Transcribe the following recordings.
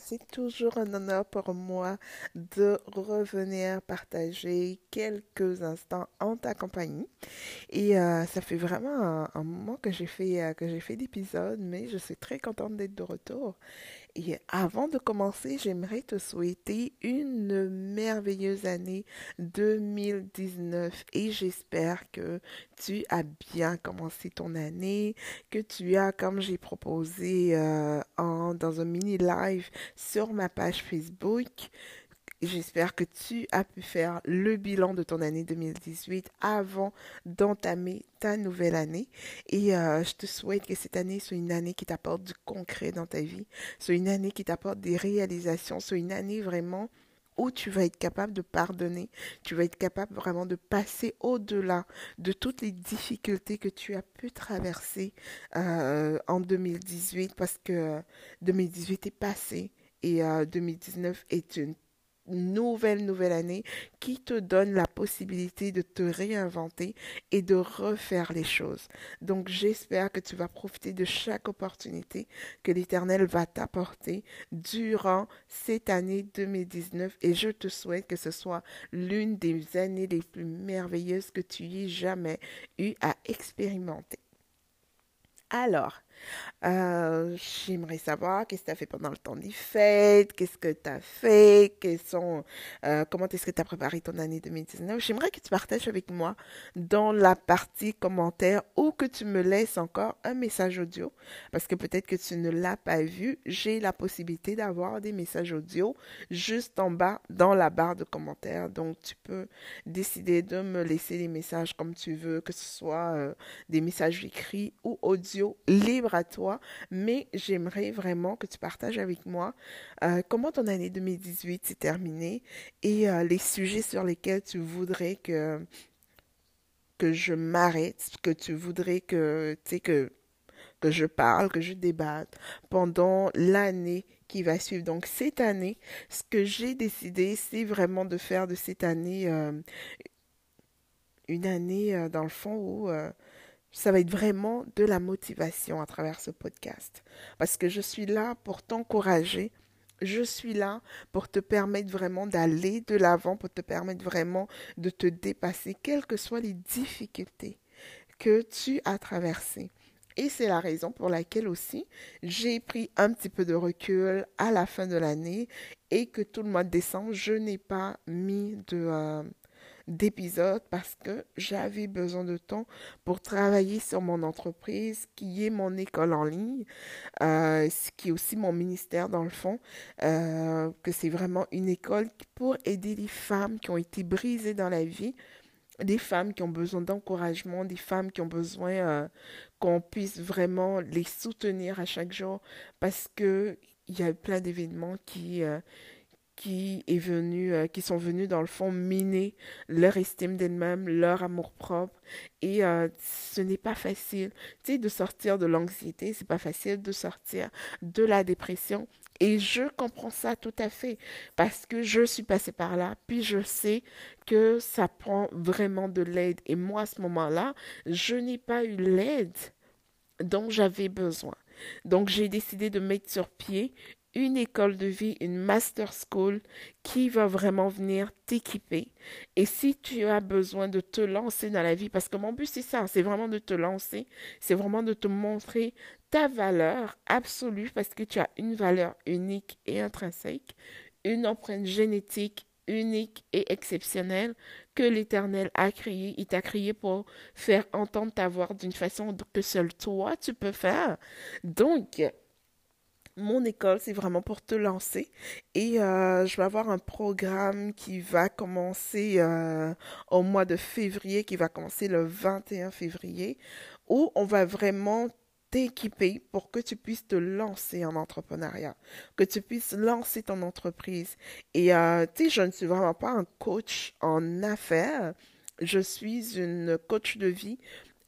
c'est toujours un honneur pour moi de revenir partager quelques instants en ta compagnie. Et euh, ça fait vraiment un, moment que j'ai fait, euh, que j'ai fait d'épisodes, mais je suis très contente d'être de retour. Et avant de commencer, j'aimerais te souhaiter une merveilleuse année 2019 et j'espère que tu as bien commencé ton année, que tu as, comme j'ai proposé euh, en, dans un mini live sur ma page Facebook, J'espère que tu as pu faire le bilan de ton année 2018 avant d'entamer ta nouvelle année. Et euh, je te souhaite que cette année soit une année qui t'apporte du concret dans ta vie, soit une année qui t'apporte des réalisations, soit une année vraiment où tu vas être capable de pardonner, tu vas être capable vraiment de passer au-delà de toutes les difficultés que tu as pu traverser euh, en 2018 parce que 2018 est passé et 2019 euh, est une nouvelle, nouvelle année qui te donne la possibilité de te réinventer et de refaire les choses. Donc j'espère que tu vas profiter de chaque opportunité que l'Éternel va t'apporter durant cette année 2019 et je te souhaite que ce soit l'une des années les plus merveilleuses que tu aies jamais eu à expérimenter. Alors, euh, j'aimerais savoir qu'est-ce que tu as fait pendant le temps des fêtes, qu'est-ce que tu as fait, euh, comment est-ce que tu as préparé ton année 2019. J'aimerais que tu partages avec moi dans la partie commentaires ou que tu me laisses encore un message audio parce que peut-être que tu ne l'as pas vu. J'ai la possibilité d'avoir des messages audio juste en bas dans la barre de commentaires. Donc tu peux décider de me laisser les messages comme tu veux, que ce soit euh, des messages écrits ou audio libres à toi, mais j'aimerais vraiment que tu partages avec moi euh, comment ton année 2018 s'est terminée et euh, les sujets sur lesquels tu voudrais que que je m'arrête, que tu voudrais que que que je parle, que je débatte pendant l'année qui va suivre. Donc cette année, ce que j'ai décidé, c'est vraiment de faire de cette année euh, une année dans le fond où ça va être vraiment de la motivation à travers ce podcast. Parce que je suis là pour t'encourager. Je suis là pour te permettre vraiment d'aller de l'avant, pour te permettre vraiment de te dépasser, quelles que soient les difficultés que tu as traversées. Et c'est la raison pour laquelle aussi j'ai pris un petit peu de recul à la fin de l'année et que tout le mois de décembre, je n'ai pas mis de, euh, d'épisodes parce que j'avais besoin de temps pour travailler sur mon entreprise qui est mon école en ligne, euh, ce qui est aussi mon ministère dans le fond, euh, que c'est vraiment une école pour aider les femmes qui ont été brisées dans la vie, des femmes qui ont besoin d'encouragement, des femmes qui ont besoin euh, qu'on puisse vraiment les soutenir à chaque jour parce que il y a plein d'événements qui qui est venu, euh, qui sont venus dans le fond miner leur estime d'elles-mêmes, leur amour propre. Et euh, ce n'est pas facile, tu sais, de sortir de l'anxiété, c'est pas facile de sortir de la dépression. Et je comprends ça tout à fait parce que je suis passée par là, puis je sais que ça prend vraiment de l'aide. Et moi, à ce moment-là, je n'ai pas eu l'aide dont j'avais besoin. Donc, j'ai décidé de mettre sur pied une école de vie, une master school qui va vraiment venir t'équiper. Et si tu as besoin de te lancer dans la vie, parce que mon but c'est ça, c'est vraiment de te lancer, c'est vraiment de te montrer ta valeur absolue, parce que tu as une valeur unique et intrinsèque, une empreinte génétique unique et exceptionnelle que l'Éternel a créée. Il t'a créé pour faire entendre ta voix d'une façon que seul toi tu peux faire. Donc, mon école, c'est vraiment pour te lancer. Et euh, je vais avoir un programme qui va commencer euh, au mois de février, qui va commencer le 21 février, où on va vraiment t'équiper pour que tu puisses te lancer en entrepreneuriat, que tu puisses lancer ton entreprise. Et euh, tu sais, je ne suis vraiment pas un coach en affaires. Je suis une coach de vie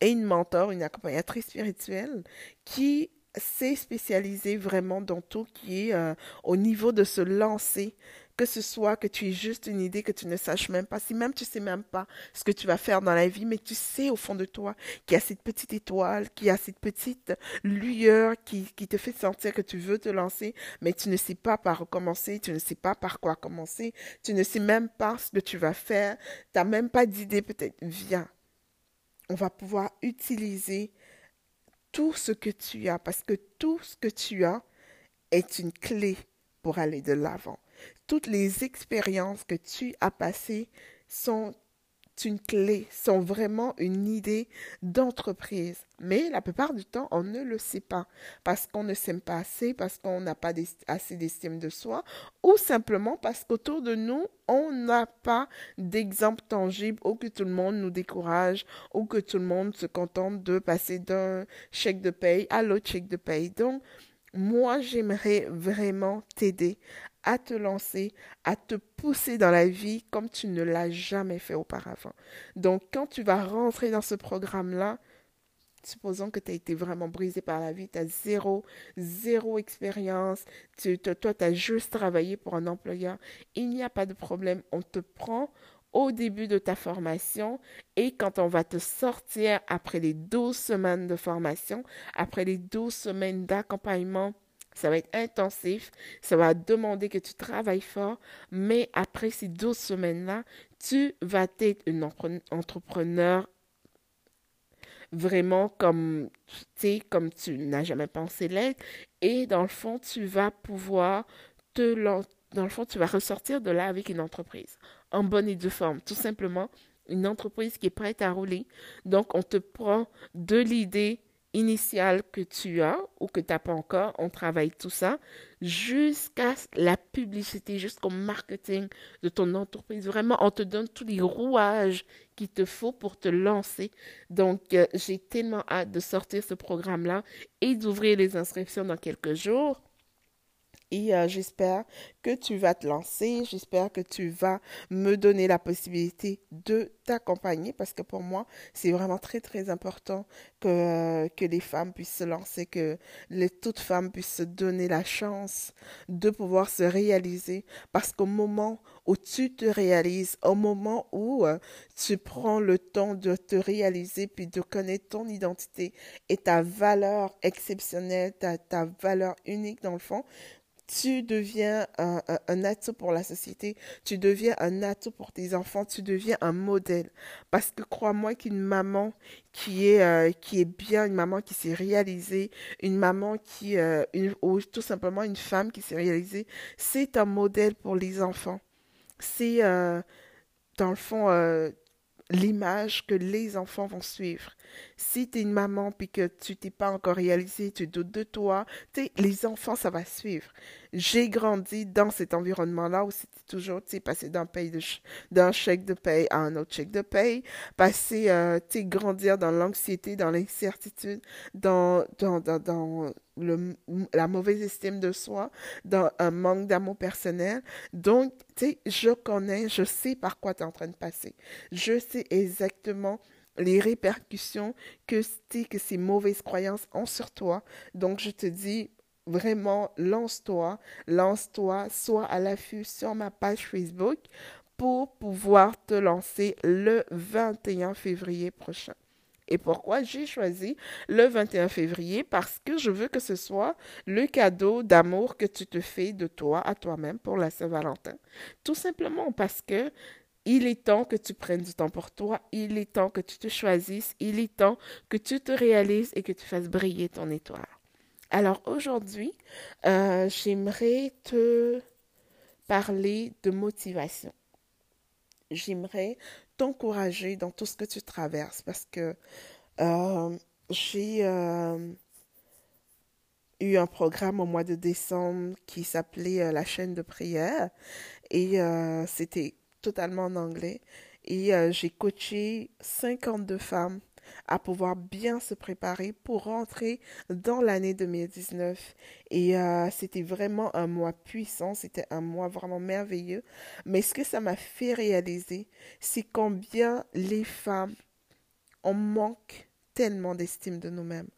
et une mentor, une accompagnatrice spirituelle qui s'est spécialisé vraiment dans tout qui est euh, au niveau de se lancer que ce soit que tu aies juste une idée, que tu ne saches même pas, si même tu sais même pas ce que tu vas faire dans la vie, mais tu sais au fond de toi qu'il y a cette petite étoile, qu'il y a cette petite lueur qui, qui te fait sentir que tu veux te lancer, mais tu ne sais pas par recommencer, tu ne sais pas par quoi commencer, tu ne sais même pas ce que tu vas faire, tu n'as même pas d'idée peut-être. Viens, on va pouvoir utiliser tout ce que tu as, parce que tout ce que tu as est une clé pour aller de l'avant. Toutes les expériences que tu as passées sont une clé, sont vraiment une idée d'entreprise. Mais la plupart du temps, on ne le sait pas parce qu'on ne s'aime pas assez, parce qu'on n'a pas assez d'estime de soi ou simplement parce qu'autour de nous, on n'a pas d'exemple tangible ou que tout le monde nous décourage ou que tout le monde se contente de passer d'un chèque de paye à l'autre chèque de paye. Donc, moi, j'aimerais vraiment t'aider à te lancer, à te pousser dans la vie comme tu ne l'as jamais fait auparavant. Donc, quand tu vas rentrer dans ce programme-là, supposons que tu as été vraiment brisé par la vie, tu as zéro, zéro expérience, tu, toi, tu as juste travaillé pour un employeur, il n'y a pas de problème. On te prend au début de ta formation et quand on va te sortir après les 12 semaines de formation, après les 12 semaines d'accompagnement, ça va être intensif, ça va demander que tu travailles fort, mais après ces 12 semaines-là, tu vas être un entrepreneur vraiment comme, tu comme tu n'as jamais pensé l'être. Et dans le fond, tu vas pouvoir te dans le fond, tu vas ressortir de là avec une entreprise en bonne et due forme. Tout simplement, une entreprise qui est prête à rouler. Donc, on te prend de l'idée initiale que tu as ou que tu n'as pas encore, on travaille tout ça jusqu'à la publicité, jusqu'au marketing de ton entreprise. Vraiment, on te donne tous les rouages qu'il te faut pour te lancer. Donc, euh, j'ai tellement hâte de sortir ce programme-là et d'ouvrir les inscriptions dans quelques jours. Et euh, j'espère que tu vas te lancer, j'espère que tu vas me donner la possibilité de t'accompagner parce que pour moi, c'est vraiment très très important que, euh, que les femmes puissent se lancer, que les, toutes femmes puissent se donner la chance de pouvoir se réaliser. Parce qu'au moment où tu te réalises, au moment où euh, tu prends le temps de te réaliser puis de connaître ton identité et ta valeur exceptionnelle, ta, ta valeur unique dans le fond, tu deviens un, atout pour la société, tu deviens un atout pour tes enfants, tu deviens un modèle. Parce que crois-moi qu'une maman qui est, euh, bien, une maman qui s'est réalisée, une maman qui, euh, ou tout simplement une femme qui s'est réalisée, c'est un modèle pour les enfants. C'est, euh, dans le fond, l'image que les enfants vont suivre. Si tu es une maman puis que tu t'es pas encore réalisé, tu doutes de toi, les enfants, ça va suivre. J'ai grandi dans cet environnement-là où c'était toujours, tu sais, passer d'un d'un chèque de paye à un autre chèque de paye, passer, euh, tu sais, grandir dans l'anxiété, dans l'incertitude, dans, dans, dans, dans le, la mauvaise estime de soi, dans un manque d'amour personnel. Donc, tu sais, je connais, je sais par quoi tu es en train de passer. Je sais exactement les répercussions que, que ces mauvaises croyances ont sur toi. Donc, je te dis, vraiment, lance-toi, lance-toi, sois à l'affût sur ma page Facebook pour pouvoir te lancer le 21 février prochain. Et pourquoi j'ai choisi le 21 février? Parce que je veux que ce soit le cadeau d'amour que tu te fais de toi à toi-même pour la Saint-Valentin. Tout simplement parce que il est temps que tu prennes du temps pour toi, il est temps que tu te choisisses, il est temps que tu te réalises et que tu fasses briller ton étoile. Alors aujourd'hui, euh, j'aimerais te parler de motivation. J'aimerais t'encourager dans tout ce que tu traverses parce que euh, j'ai euh, eu un programme au mois de décembre qui s'appelait la chaîne de prière et c'était totalement en anglais et j'ai coaché 52 femmes à pouvoir bien se préparer pour rentrer dans l'année 2019. Et euh, c'était vraiment un mois puissant, c'était un mois vraiment merveilleux. Mais ce que ça m'a fait réaliser, c'est combien les femmes, on manque tellement d'estime de nous-mêmes.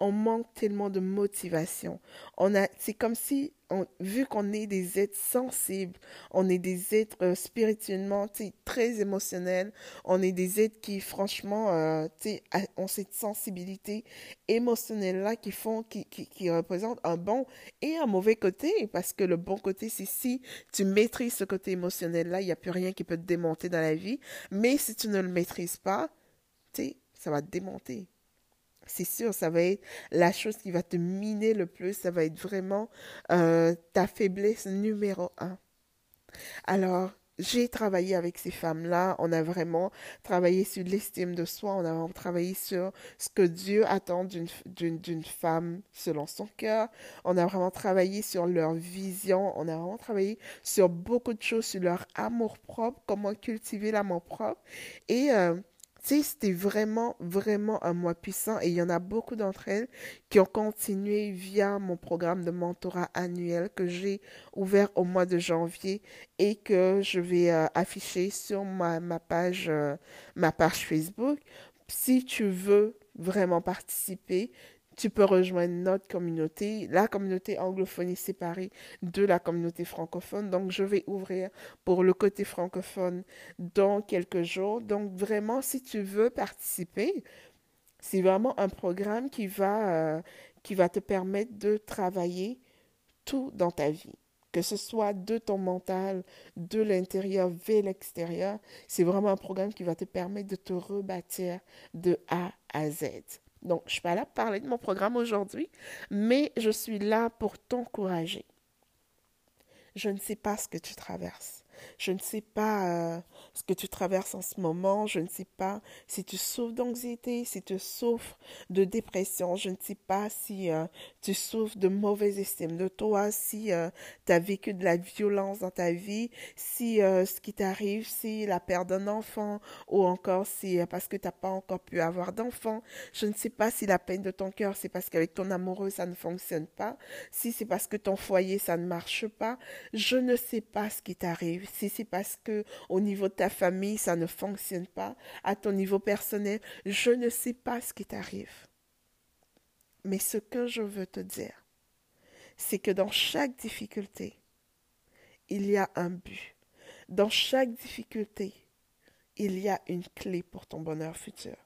On manque tellement de motivation. On a, c'est comme si, vu qu'on est des êtres sensibles, on est des êtres euh, spirituellement très émotionnels, on est des êtres qui, franchement, euh, ont cette sensibilité émotionnelle-là qui font, qui, qui, qui représentent un bon et un mauvais côté. Parce que le bon côté, c'est si tu maîtrises ce côté émotionnel-là, il n'y a plus rien qui peut te démonter dans la vie. Mais si tu ne le maîtrises pas, ça va te démonter c'est sûr, ça va être la chose qui va te miner le plus, ça va être vraiment euh, ta faiblesse numéro un. Alors, j'ai travaillé avec ces femmes-là, on a vraiment travaillé sur l'estime de soi, on a vraiment travaillé sur ce que Dieu attend d'une femme selon son cœur, on a vraiment travaillé sur leur vision, on a vraiment travaillé sur beaucoup de choses, sur leur amour propre, comment cultiver l'amour propre. Et euh, c'était vraiment, vraiment un mois puissant et il y en a beaucoup d'entre elles qui ont continué via mon programme de mentorat annuel que j'ai ouvert au mois de janvier et que je vais euh, afficher sur euh, ma page Facebook. Si tu veux vraiment participer, tu peux rejoindre notre communauté, la communauté anglophone séparée de la communauté francophone. Donc, je vais ouvrir pour le côté francophone dans quelques jours. Donc, vraiment, si tu veux participer, c'est vraiment un programme qui va, euh, qui va te permettre de travailler tout dans ta vie que ce soit de ton mental, de l'intérieur vers l'extérieur, c'est vraiment un programme qui va te permettre de te rebâtir de A à Z. Donc, je ne suis pas là pour parler de mon programme aujourd'hui, mais je suis là pour t'encourager. Je ne sais pas ce que tu traverses. Je ne sais pas euh, ce que tu traverses en ce moment. Je ne sais pas si tu souffres d'anxiété, si tu souffres de dépression. Je ne sais pas si euh, tu souffres de mauvaise estime de toi, si euh, tu as vécu de la violence dans ta vie, si ce qui t'arrive, c'est la perte d'un enfant ou encore si parce que tu n'as pas encore pu avoir d'enfant. Je ne sais pas si la peine de ton cœur, c'est parce qu'avec ton amoureux, ça ne fonctionne pas. Si c'est parce que ton foyer, ça ne marche pas. Je ne sais pas ce qui t'arrive si c'est parce que au niveau de ta famille, ça ne fonctionne pas, à ton niveau personnel, je ne sais pas ce qui t'arrive. Mais ce que je veux te dire, c'est que dans chaque difficulté, il y a un but. Dans chaque difficulté, il y a une clé pour ton bonheur futur.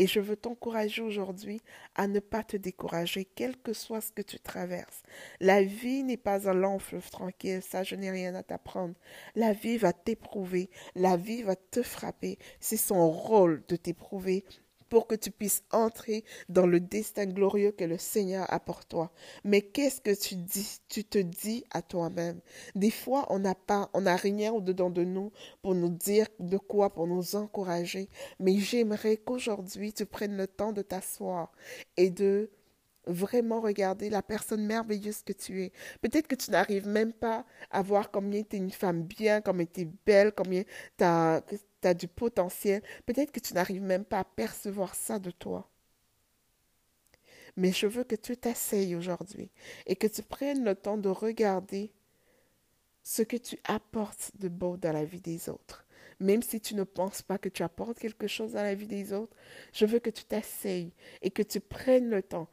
Et je veux t'encourager aujourd'hui à ne pas te décourager, quel que soit ce que tu traverses. La vie n'est pas un long fleuve tranquille, ça je n'ai rien à t'apprendre. La vie va t'éprouver, la vie va te frapper. C'est son rôle de t'éprouver pour que tu puisses entrer dans le destin glorieux que le Seigneur a pour toi. Mais qu'est-ce que tu dis, tu te dis à toi-même? Des fois, on n'a pas, on n'a rien au-dedans de nous pour nous dire de quoi, pour nous encourager. Mais j'aimerais qu'aujourd'hui, tu prennes le temps de t'asseoir et de vraiment regarder la personne merveilleuse que tu es. Peut-être que tu n'arrives même pas à voir combien tu es une femme bien, combien tu es belle, combien tu as, as, du potentiel. Peut-être que tu n'arrives même pas à percevoir ça de toi. Mais je veux que tu t'asseyes aujourd'hui et que tu prennes le temps de regarder ce que tu apportes de beau dans la vie des autres. Même si tu ne penses pas que tu apportes quelque chose dans la vie des autres, je veux que tu t'asseyes et que tu prennes le temps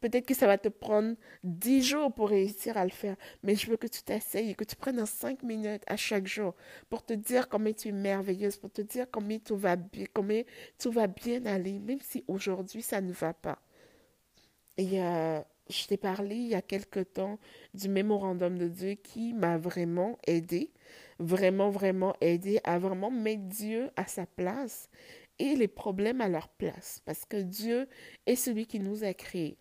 Peut-être que ça va te prendre dix jours pour réussir à le faire, mais je veux que tu t'essayes et que tu prennes cinq minutes à chaque jour pour te dire combien tu es merveilleuse, pour te dire combien tout va bien, combien tout va bien aller, même si aujourd'hui ça ne va pas. Et euh, je t'ai parlé il y a quelque temps du mémorandum de Dieu qui m'a vraiment aidé, vraiment, vraiment aidé à vraiment mettre Dieu à sa place et les problèmes à leur place, parce que Dieu est celui qui nous a créés.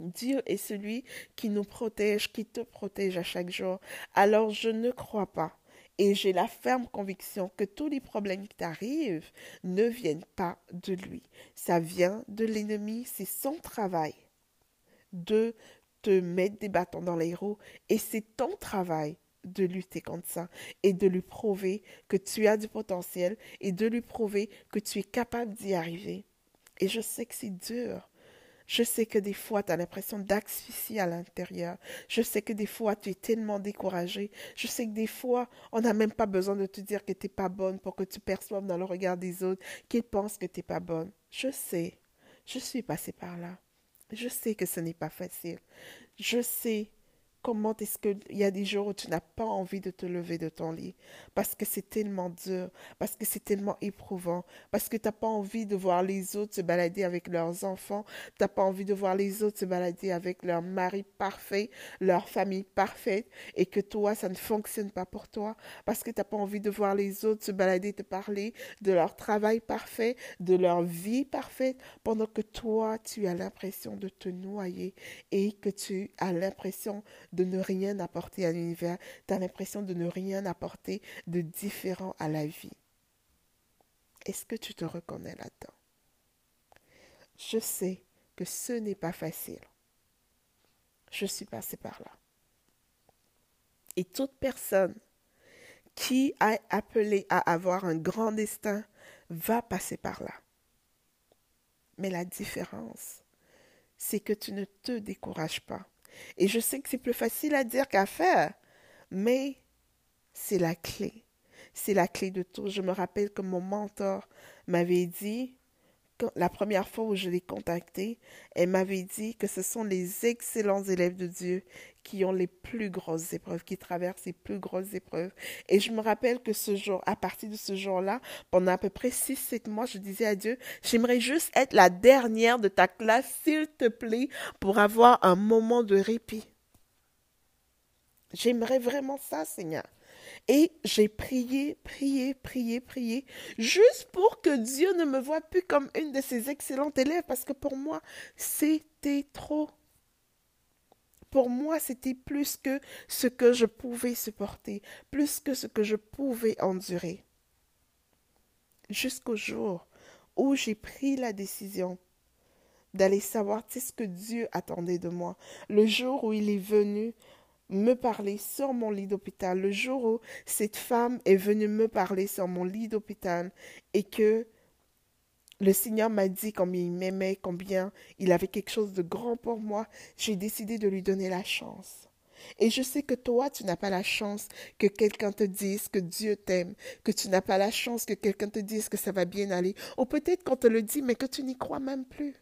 Dieu est celui qui nous protège, qui te protège à chaque jour. Alors je ne crois pas et j'ai la ferme conviction que tous les problèmes qui t'arrivent ne viennent pas de lui. Ça vient de l'ennemi, c'est son travail de te mettre des bâtons dans les roues et c'est ton travail de lutter contre ça et de lui prouver que tu as du potentiel et de lui prouver que tu es capable d'y arriver. Et je sais que c'est dur. Je sais que des fois, tu as l'impression d'asphyxier à l'intérieur. Je sais que des fois, tu es tellement découragé. Je sais que des fois, on n'a même pas besoin de te dire que tu n'es pas bonne pour que tu perçoives dans le regard des autres qu'ils pensent que tu n'es pas bonne. Je sais. Je suis passée par là. Je sais que ce n'est pas facile. Je sais Comment est-ce qu'il y a des jours où tu n'as pas envie de te lever de ton lit? Parce que c'est tellement dur, parce que c'est tellement éprouvant, parce que tu n'as pas envie de voir les autres se balader avec leurs enfants, tu n'as pas envie de voir les autres se balader avec leur mari parfait, leur famille parfaite, et que toi, ça ne fonctionne pas pour toi, parce que tu n'as pas envie de voir les autres se balader, te parler de leur travail parfait, de leur vie parfaite, pendant que toi, tu as l'impression de te noyer et que tu as l'impression de ne rien apporter à l'univers, tu as l'impression de ne rien apporter de différent à la vie. Est-ce que tu te reconnais là-dedans? Je sais que ce n'est pas facile. Je suis passée par là. Et toute personne qui a appelé à avoir un grand destin va passer par là. Mais la différence, c'est que tu ne te décourages pas. Et je sais que c'est plus facile à dire qu'à faire, mais c'est la clé. C'est la clé de tout. Je me rappelle que mon mentor m'avait dit, la première fois où je l'ai contacté, elle m'avait dit que ce sont les excellents élèves de Dieu qui ont les plus grosses épreuves, qui traversent les plus grosses épreuves. Et je me rappelle que ce jour, à partir de ce jour-là, pendant à peu près six, sept mois, je disais à Dieu, j'aimerais juste être la dernière de ta classe, s'il te plaît, pour avoir un moment de répit. J'aimerais vraiment ça, Seigneur. Et j'ai prié, prié, prié, prié, juste pour que Dieu ne me voie plus comme une de ses excellentes élèves, parce que pour moi, c'était trop. Pour moi, c'était plus que ce que je pouvais supporter, plus que ce que je pouvais endurer. Jusqu'au jour où j'ai pris la décision d'aller savoir ce que Dieu attendait de moi. Le jour où il est venu me parler sur mon lit d'hôpital, le jour où cette femme est venue me parler sur mon lit d'hôpital et que le Seigneur m'a dit combien il m'aimait, combien il avait quelque chose de grand pour moi, j'ai décidé de lui donner la chance. Et je sais que toi, tu n'as pas la chance que quelqu'un te dise que Dieu t'aime, que tu n'as pas la chance que quelqu'un te dise que ça va bien aller, ou peut-être qu'on te le dit, mais que tu n'y crois même plus.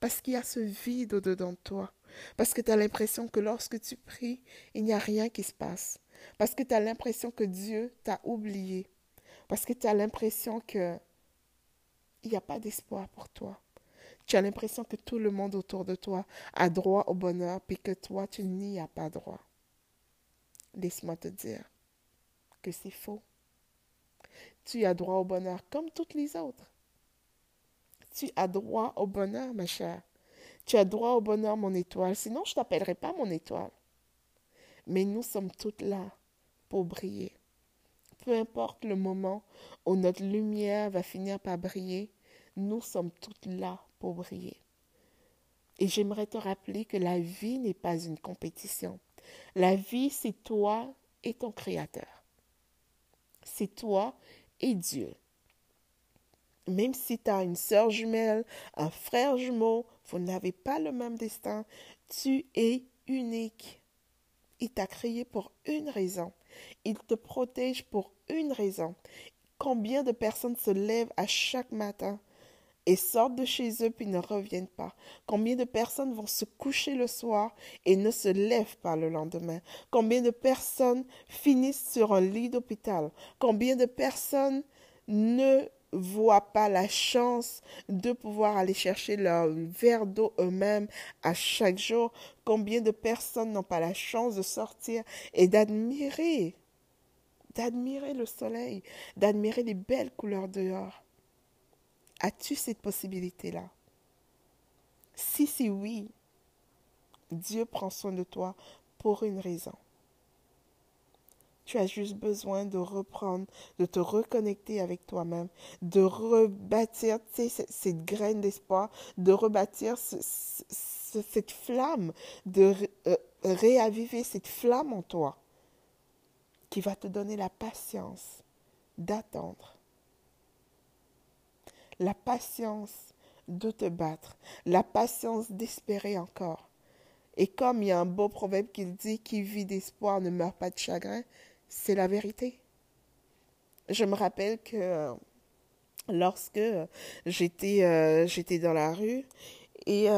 Parce qu'il y a ce vide au-dedans de toi. Parce que tu as l'impression que lorsque tu pries, il n'y a rien qui se passe. Parce que tu as l'impression que Dieu t'a oublié. Parce que tu as l'impression que il n'y a pas d'espoir pour toi. Tu as l'impression que tout le monde autour de toi a droit au bonheur, puis que toi, tu n'y as pas droit. Laisse-moi te dire que c'est faux. Tu as droit au bonheur comme toutes les autres. Tu as droit au bonheur, ma chère. Tu as droit au bonheur, mon étoile. Sinon, je ne t'appellerai pas mon étoile. Mais nous sommes toutes là pour briller. Peu importe le moment où notre lumière va finir par briller, nous sommes toutes là pour briller. Et j'aimerais te rappeler que la vie n'est pas une compétition. La vie, c'est toi et ton Créateur. C'est toi et Dieu. Même si tu as une sœur jumelle, un frère jumeau, vous n'avez pas le même destin. Tu es unique. Il t'a créé pour une raison. Il te protège pour une raison. Combien de personnes se lèvent à chaque matin et sortent de chez eux puis ne reviennent pas? Combien de personnes vont se coucher le soir et ne se lèvent pas le lendemain? Combien de personnes finissent sur un lit d'hôpital? Combien de personnes ne voient pas la chance de pouvoir aller chercher leur verre d'eau eux-mêmes à chaque jour. Combien de personnes n'ont pas la chance de sortir et d'admirer, d'admirer le soleil, d'admirer les belles couleurs dehors? As-tu cette possibilité-là? Si c'est oui, Dieu prend soin de toi pour une raison. Tu as juste besoin de reprendre, de te reconnecter avec toi-même, de rebâtir cette graine d'espoir, de rebâtir cette flamme, de euh, réaviver cette flamme en toi qui va te donner la patience d'attendre la patience de te battre, la patience d'espérer encore. Et comme il y a un beau proverbe qui dit qui vit d'espoir ne meurt pas de chagrin, c'est la vérité. Je me rappelle que lorsque j'étais j'étais dans la rue et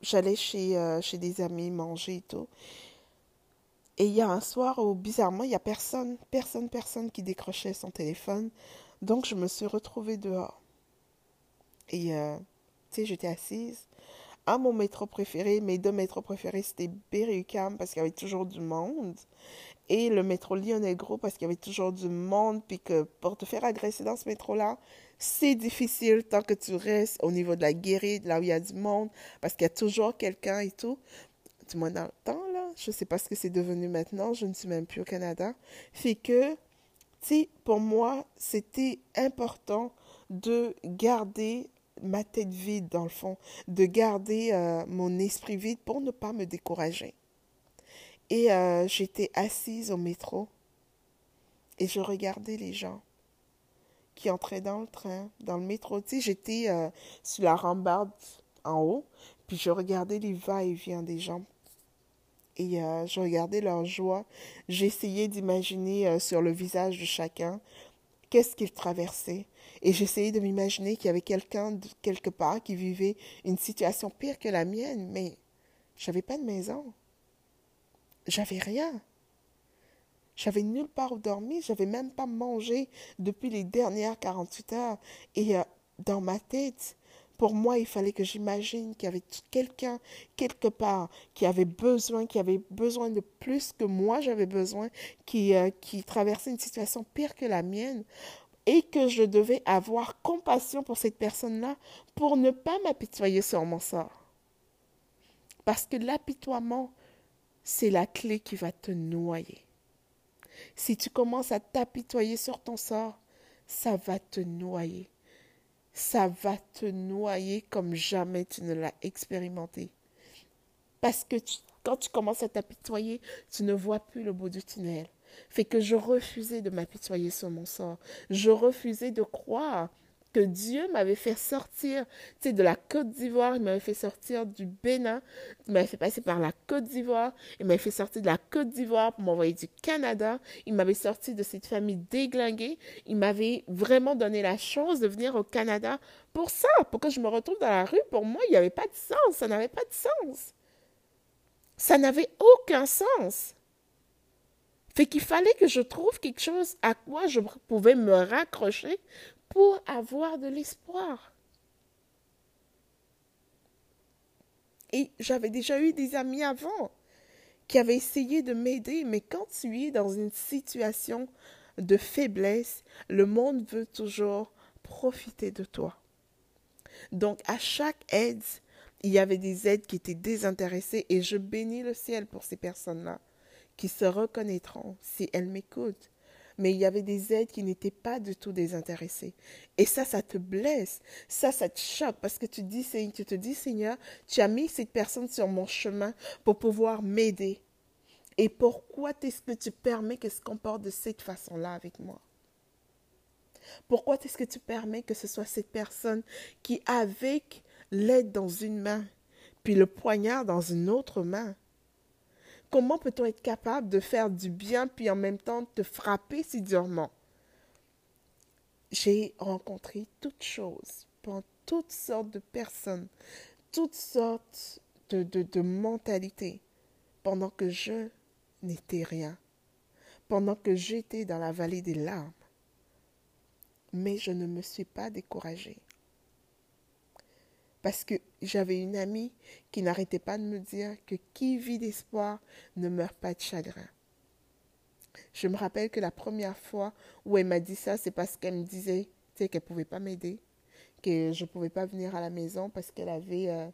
j'allais chez, des amis manger et tout. Et il y a un soir où, bizarrement, il n'y a personne, personne, personne qui décrochait son téléphone. Donc, je me suis retrouvée dehors. Et, j'étais assise à mon métro préféré. Mes deux métros préférés, c'était Berry-UQAM parce qu'il y avait toujours du monde et le métro Lyonnais Gros parce qu'il y avait toujours du monde, puis que pour te faire agresser dans ce métro-là, c'est difficile tant que tu restes au niveau de la guérite, là où il y a du monde, parce qu'il y a toujours quelqu'un et tout. Du moins dans le temps, là, je ne sais pas ce que c'est devenu maintenant, je ne suis même plus au Canada. Fait que, tu pour moi, c'était important de garder ma tête vide dans le fond, de garder euh, mon esprit vide pour ne pas me décourager. Et euh, j'étais assise au métro et je regardais les gens qui entraient dans le train, dans le métro. Tu sais, j'étais euh, sur la rambarde en haut, puis je regardais les va-et-vient des gens. Et je regardais leur joie. J'essayais d'imaginer sur le visage de chacun qu'est-ce qu'ils traversaient. Et j'essayais de m'imaginer qu'il y avait quelqu'un quelque part qui vivait une situation pire que la mienne, mais je n'avais pas de maison. J'avais rien. J'avais nulle part où dormir, j'avais même pas mangé depuis les dernières 48 heures. Et euh, dans ma tête, pour moi, il fallait que j'imagine qu'il y avait quelqu'un quelque part qui avait besoin, qui avait besoin de plus que moi j'avais besoin, qui, euh, qui traversait une situation pire que la mienne, et que je devais avoir compassion pour cette personne-là pour ne pas m'apitoyer sur mon sort. Parce que l'apitoiement, c'est la clé qui va te noyer. Si tu commences à t'apitoyer sur ton sort, ça va te noyer. Ça va te noyer comme jamais tu ne l'as expérimenté. Parce que quand tu commences à t'apitoyer, tu ne vois plus le bout du tunnel. Fait que je refusais de m'apitoyer sur mon sort. Je refusais de croire Dieu m'avait fait sortir, de la Côte d'Ivoire, il m'avait fait sortir du Bénin, il m'avait fait passer par la Côte d'Ivoire, il m'avait fait sortir de la Côte d'Ivoire pour m'envoyer du Canada, il m'avait sorti de cette famille déglinguée, il m'avait vraiment donné la chance de venir au Canada pour ça, pour que je me retrouve dans la rue. Pour moi, il n'y avait pas de sens, ça n'avait pas de sens. Ça n'avait aucun sens. Fait qu'il fallait que je trouve quelque chose à quoi je pouvais me raccrocher pour avoir de l'espoir. Et j'avais déjà eu des amis avant qui avaient essayé de m'aider, mais quand tu es dans une situation de faiblesse, le monde veut toujours profiter de toi. Donc à chaque aide, il y avait des aides qui étaient désintéressées et je bénis le ciel pour ces personnes-là qui se reconnaîtront si elles m'écoutent mais il y avait des aides qui n'étaient pas du tout désintéressées. Et ça, ça te blesse, ça, ça te choque parce que tu, dis, tu te dis, Seigneur, tu as mis cette personne sur mon chemin pour pouvoir m'aider. Et pourquoi est-ce que tu permets qu'elle se comporte de cette façon-là avec moi? Pourquoi est-ce que tu permets que ce soit cette personne qui, avec l'aide dans une main, puis le poignard dans une autre main, Comment peut-on être capable de faire du bien puis en même temps te frapper si durement? J'ai rencontré toutes choses, toutes sortes de personnes, toutes sortes de, de, de mentalités, pendant que je n'étais rien, pendant que j'étais dans la vallée des larmes. Mais je ne me suis pas découragée parce que j'avais une amie qui n'arrêtait pas de me dire que qui vit d'espoir ne meurt pas de chagrin. Je me rappelle que la première fois où elle m'a dit ça, c'est parce qu'elle me disait qu'elle ne pouvait pas m'aider, que je ne pouvais pas venir à la maison parce qu'elle avait, euh,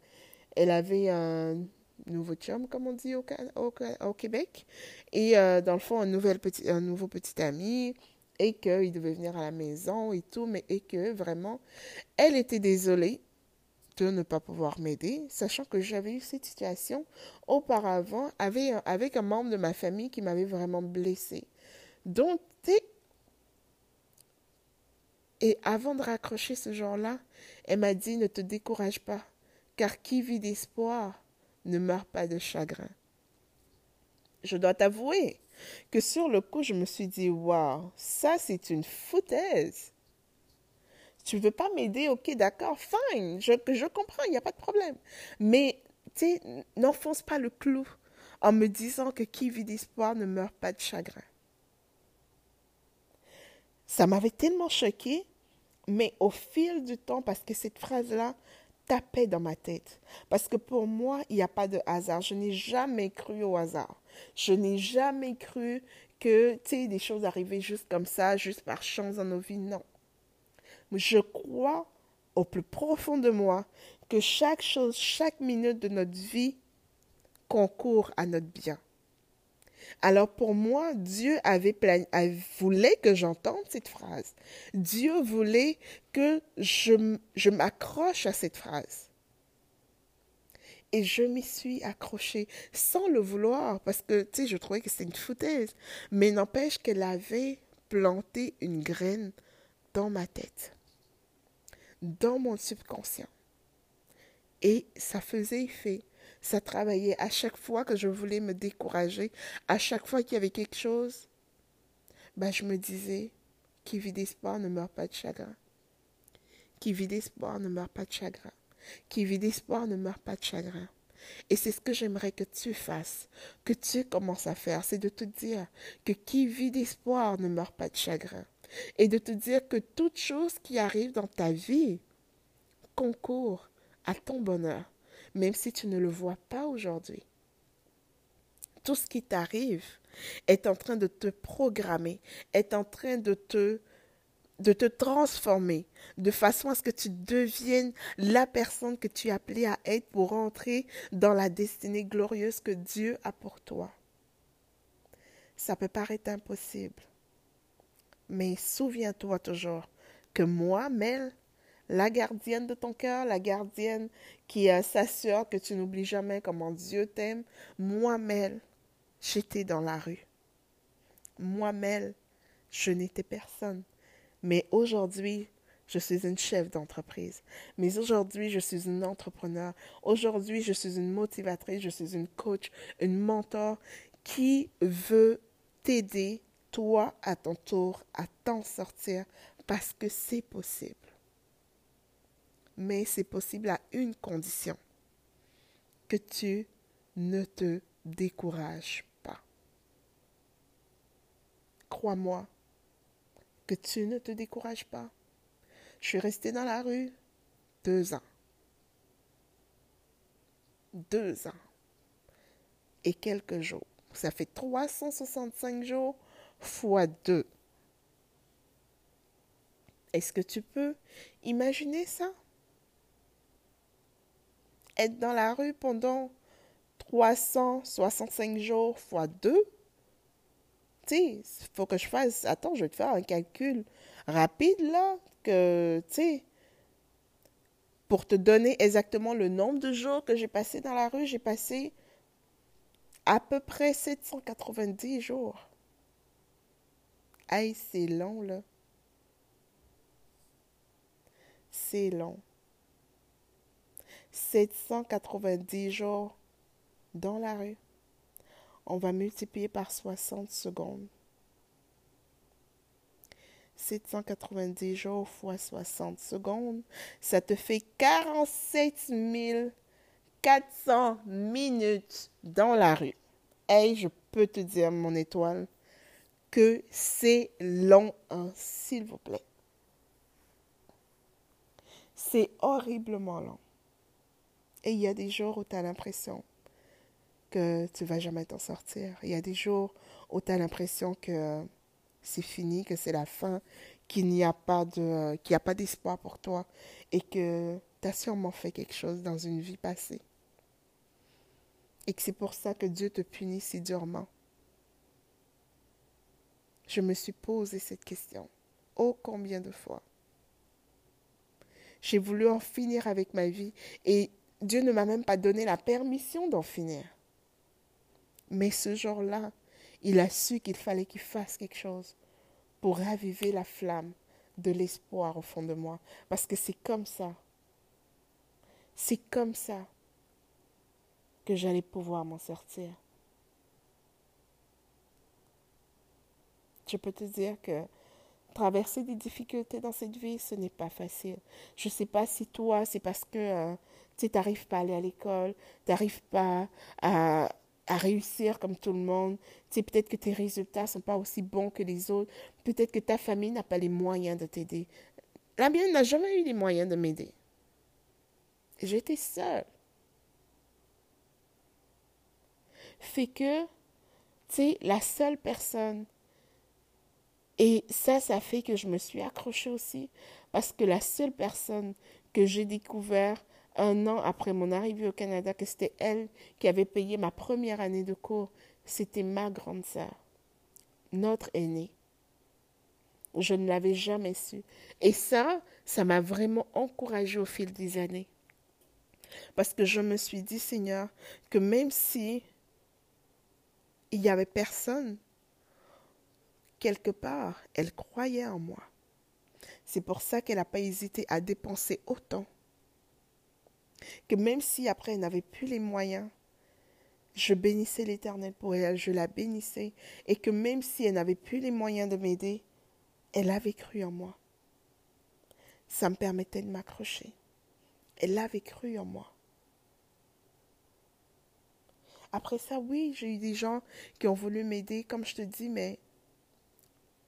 elle avait un nouveau chum, comme on dit au, Québec, et euh, dans le fond, un nouveau petit ami, et qu'il devait venir à la maison et tout, mais et que vraiment, elle était désolée de ne pas pouvoir m'aider, sachant que j'avais eu cette situation auparavant avec, un membre de ma famille qui m'avait vraiment blessé. Donc, et avant de raccrocher ce genre-là, elle m'a dit ne te décourage pas, car qui vit d'espoir ne meurt pas de chagrin. Je dois t'avouer que sur le coup, je me suis dit, waouh, ça c'est une foutaise. Tu veux pas m'aider, ok, d'accord, fine, je, je comprends, il n'y a pas de problème. Mais, tu sais, n'enfonce pas le clou en me disant que qui vit d'espoir ne meurt pas de chagrin. Ça m'avait tellement choqué, mais au fil du temps, parce que cette phrase-là tapait dans ma tête. Parce que pour moi, il n'y a pas de hasard. Je n'ai jamais cru au hasard. Je n'ai jamais cru que, tu sais, des choses arrivaient juste comme ça, juste par chance dans nos vies. Non. Je crois au plus profond de moi que chaque chose, chaque minute de notre vie concourt à notre bien. Alors pour moi, Dieu avait voulait que j'entende cette phrase. Dieu voulait que je, m'accroche à cette phrase. Et je m'y suis accrochée sans le vouloir parce que, tu je trouvais que c'était une foutaise. Mais n'empêche qu'elle avait planté une graine dans ma tête, dans mon subconscient. Et ça faisait effet. Ça travaillait à chaque fois que je voulais me décourager, à chaque fois qu'il y avait quelque chose, ben je me disais, qui vit d'espoir ne meurt pas de chagrin. Qui vit d'espoir ne meurt pas de chagrin. Qui vit d'espoir ne meurt pas de chagrin. Et c'est ce que j'aimerais que tu fasses, que tu commences à faire, c'est de te dire que qui vit d'espoir ne meurt pas de chagrin. Et de te dire que toute chose qui arrive dans ta vie concourt à ton bonheur même si tu ne le vois pas aujourd'hui. Tout ce qui t'arrive est en train de te programmer, est en train de te transformer de façon à ce que tu deviennes la personne que tu es appelée à être pour entrer dans la destinée glorieuse que Dieu a pour toi. Ça peut paraître impossible, mais souviens-toi toujours que moi, Mel, la gardienne de ton cœur, la gardienne qui euh, s'assure que tu n'oublies jamais comment Dieu t'aime. Moi, Mel, j'étais dans la rue. Moi, Mel, je n'étais personne. Mais aujourd'hui, je suis une chef d'entreprise. Mais aujourd'hui, je suis une entrepreneur. Aujourd'hui, je suis une motivatrice, je suis une coach, une mentor qui veut t'aider, toi, à ton tour, à t'en sortir parce que c'est possible mais c'est possible à une condition, que tu ne te décourages pas. Crois-moi que tu ne te décourages pas. Je suis restée dans la rue deux ans. Deux ans. Et quelques jours. Ça fait 365 jours fois deux. Est-ce que tu peux imaginer ça? être dans la rue pendant 365 jours fois 2, tu sais, il faut que je fasse. Attends, je vais te faire un calcul rapide là, que, tu sais, pour te donner exactement le nombre de jours que j'ai passé dans la rue, j'ai passé à peu près 790 jours. C'est long, là. C'est long. 790 jours dans la rue. On va multiplier par 60 secondes. 790 jours fois 60 secondes, ça te fait 47 400 minutes dans la rue. Et je peux te dire, mon étoile, que c'est long, hein, s'il vous plaît. C'est horriblement long. Et il y a des jours où tu as l'impression que tu vas jamais t'en sortir. Il y a des jours où tu as l'impression que c'est fini, que c'est la fin, qu'il n'y a pas de qu'il a pas d'espoir pour toi et que tu as sûrement fait quelque chose dans une vie passée. Et que c'est pour ça que Dieu te punit si durement. Je me suis posé cette question. Oh combien de fois? J'ai voulu en finir avec ma vie et Dieu ne m'a même pas donné la permission d'en finir. Mais ce jour-là, il a su qu'il fallait qu'il fasse quelque chose pour raviver la flamme de l'espoir au fond de moi. Parce que c'est comme ça. C'est comme ça que j'allais pouvoir m'en sortir. Je peux te dire que traverser des difficultés dans cette vie, ce n'est pas facile. Je ne sais pas si toi, c'est parce que euh, tu n'arrives pas à aller à l'école, tu n'arrives pas à, à, réussir comme tout le monde. Peut-être que tes résultats ne sont pas aussi bons que les autres. Peut-être que ta famille n'a pas les moyens de t'aider. La mienne n'a jamais eu les moyens de m'aider. J'étais seule. Fait que, tu sais, la seule personne et ça, ça fait que je me suis accrochée aussi, parce que la seule personne que j'ai découvert un an après mon arrivée au Canada, que c'était elle qui avait payé ma première année de cours, c'était ma grande sœur, notre aînée. Je ne l'avais jamais su. Et ça, ça m'a vraiment encouragée au fil des années. Parce que je me suis dit, Seigneur, que même si il n'y avait personne quelque part, elle croyait en moi. C'est pour ça qu'elle n'a pas hésité à dépenser autant. Que même si après elle n'avait plus les moyens, je bénissais l'Éternel pour elle, je la bénissais, et que même si elle n'avait plus les moyens de m'aider, elle avait cru en moi. Ça me permettait de m'accrocher. Elle avait cru en moi. Après ça, oui, j'ai eu des gens qui ont voulu m'aider, comme je te dis, mais